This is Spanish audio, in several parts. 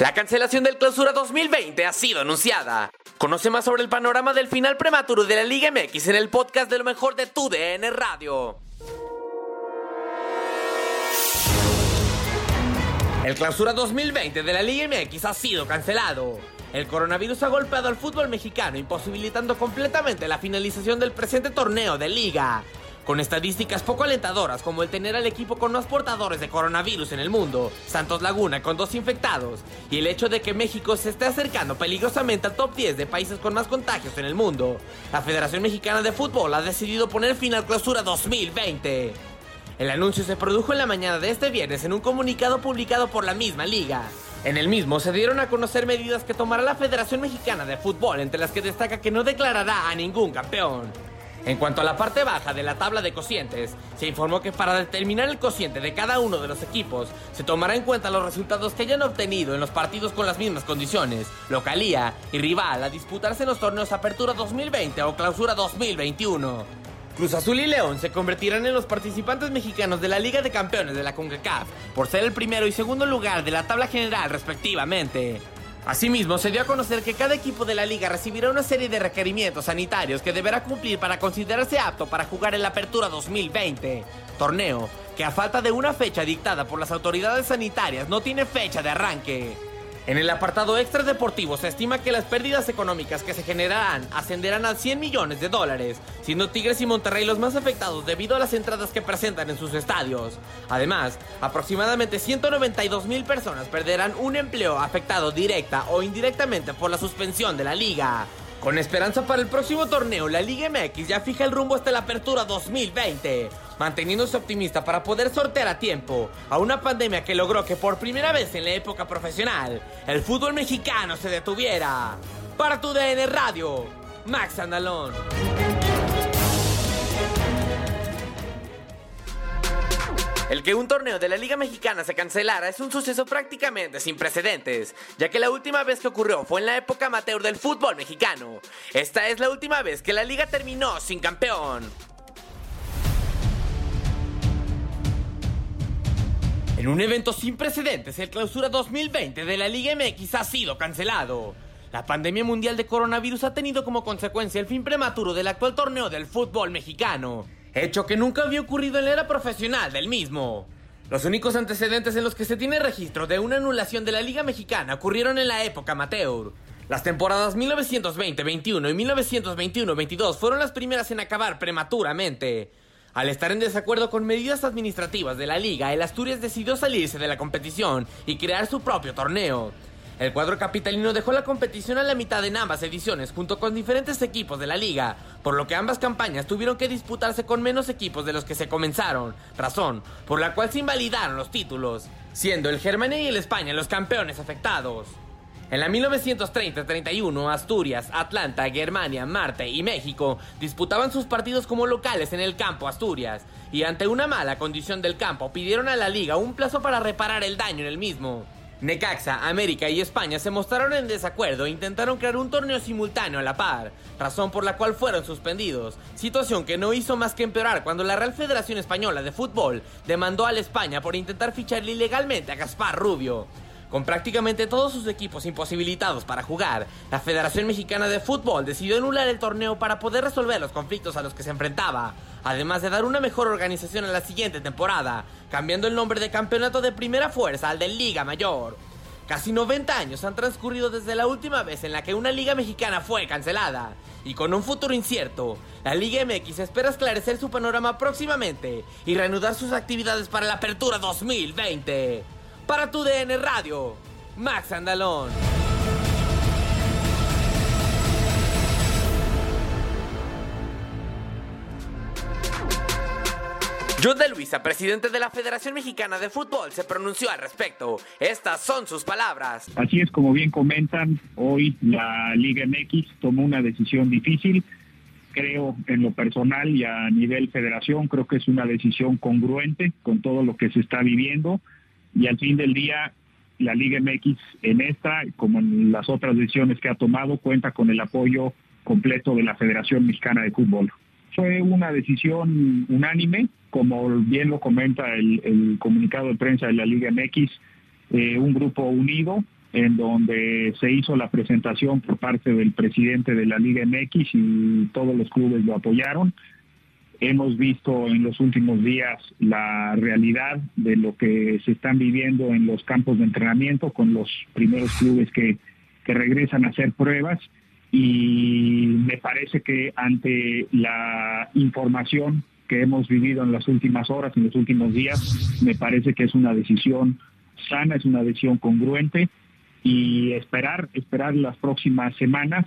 La cancelación del Clausura 2020 ha sido anunciada. Conoce más sobre el panorama del final prematuro de la Liga MX en el podcast de lo mejor de tu DN Radio. El Clausura 2020 de la Liga MX ha sido cancelado. El coronavirus ha golpeado al fútbol mexicano, imposibilitando completamente la finalización del presente torneo de liga. Con estadísticas poco alentadoras como el tener al equipo con más portadores de coronavirus en el mundo, Santos Laguna con dos infectados, y el hecho de que México se esté acercando peligrosamente al top 10 de países con más contagios en el mundo, la Federación Mexicana de Fútbol ha decidido poner fin al clausura 2020. El anuncio se produjo en la mañana de este viernes en un comunicado publicado por la misma liga. En el mismo se dieron a conocer medidas que tomará la Federación Mexicana de Fútbol, entre las que destaca que no declarará a ningún campeón. En cuanto a la parte baja de la tabla de cocientes, se informó que para determinar el cociente de cada uno de los equipos, se tomará en cuenta los resultados que hayan obtenido en los partidos con las mismas condiciones, localía y rival a disputarse en los torneos Apertura 2020 o Clausura 2021. Cruz Azul y León se convertirán en los participantes mexicanos de la Liga de Campeones de la CONCACAF, por ser el primero y segundo lugar de la tabla general respectivamente. Asimismo, se dio a conocer que cada equipo de la liga recibirá una serie de requerimientos sanitarios que deberá cumplir para considerarse apto para jugar en la Apertura 2020, torneo que a falta de una fecha dictada por las autoridades sanitarias no tiene fecha de arranque. En el apartado extra deportivo se estima que las pérdidas económicas que se generarán ascenderán a 100 millones de dólares, siendo Tigres y Monterrey los más afectados debido a las entradas que presentan en sus estadios. Además, aproximadamente 192 mil personas perderán un empleo afectado directa o indirectamente por la suspensión de la liga. Con esperanza para el próximo torneo, la Liga MX ya fija el rumbo hasta la apertura 2020, manteniéndose optimista para poder sortear a tiempo a una pandemia que logró que por primera vez en la época profesional el fútbol mexicano se detuviera. Para tu DN Radio, Max Andalón. El que un torneo de la Liga Mexicana se cancelara es un suceso prácticamente sin precedentes, ya que la última vez que ocurrió fue en la época amateur del fútbol mexicano. Esta es la última vez que la liga terminó sin campeón. En un evento sin precedentes, el clausura 2020 de la Liga MX ha sido cancelado. La pandemia mundial de coronavirus ha tenido como consecuencia el fin prematuro del actual torneo del fútbol mexicano, hecho que nunca había ocurrido en la era profesional del mismo. Los únicos antecedentes en los que se tiene registro de una anulación de la Liga Mexicana ocurrieron en la época amateur. Las temporadas 1920-21 y 1921-22 fueron las primeras en acabar prematuramente. Al estar en desacuerdo con medidas administrativas de la liga, el Asturias decidió salirse de la competición y crear su propio torneo. El cuadro capitalino dejó la competición a la mitad en ambas ediciones, junto con diferentes equipos de la liga, por lo que ambas campañas tuvieron que disputarse con menos equipos de los que se comenzaron, razón por la cual se invalidaron los títulos, siendo el Germania y el España los campeones afectados. En la 1930-31, Asturias, Atlanta, Germania, Marte y México disputaban sus partidos como locales en el campo Asturias, y ante una mala condición del campo pidieron a la liga un plazo para reparar el daño en el mismo. Necaxa, América y España se mostraron en desacuerdo e intentaron crear un torneo simultáneo a la par, razón por la cual fueron suspendidos, situación que no hizo más que empeorar cuando la Real Federación Española de Fútbol demandó a la España por intentar ficharle ilegalmente a Gaspar Rubio. Con prácticamente todos sus equipos imposibilitados para jugar, la Federación Mexicana de Fútbol decidió anular el torneo para poder resolver los conflictos a los que se enfrentaba, además de dar una mejor organización a la siguiente temporada, cambiando el nombre de Campeonato de Primera Fuerza al de Liga Mayor. Casi 90 años han transcurrido desde la última vez en la que una liga mexicana fue cancelada, y con un futuro incierto, la Liga MX espera esclarecer su panorama próximamente y reanudar sus actividades para la Apertura 2020. Para tu DN Radio, Max Andalón. John de Luisa, presidente de la Federación Mexicana de Fútbol, se pronunció al respecto. Estas son sus palabras. Así es como bien comentan, hoy la Liga MX tomó una decisión difícil. Creo en lo personal y a nivel federación, creo que es una decisión congruente con todo lo que se está viviendo y al fin del día la Liga MX en esta, como en las otras decisiones que ha tomado, cuenta con el apoyo completo de la Federación Mexicana de Fútbol. Fue una decisión unánime, como bien lo comenta el, comunicado de prensa de la Liga MX, eh, un grupo unido en donde se hizo la presentación por parte del presidente de la Liga MX y todos los clubes lo apoyaron. Hemos visto en los últimos días la realidad de lo que se están viviendo en los campos de entrenamiento con los primeros clubes que, regresan a hacer pruebas. Y me parece que ante la información que hemos vivido en las últimas horas, en los últimos días, me parece que es una decisión sana, es una decisión congruente. Y esperar, esperar las próximas semanas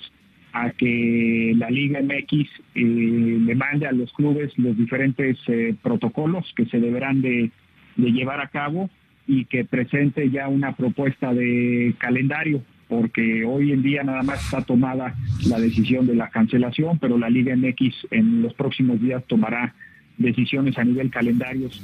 a que la Liga MX eh, le mande a los clubes los diferentes eh, protocolos que se deberán de, llevar a cabo y que presente ya una propuesta de calendario, porque hoy en día nada más está tomada la decisión de la cancelación, pero la Liga MX en los próximos días tomará decisiones a nivel calendarios.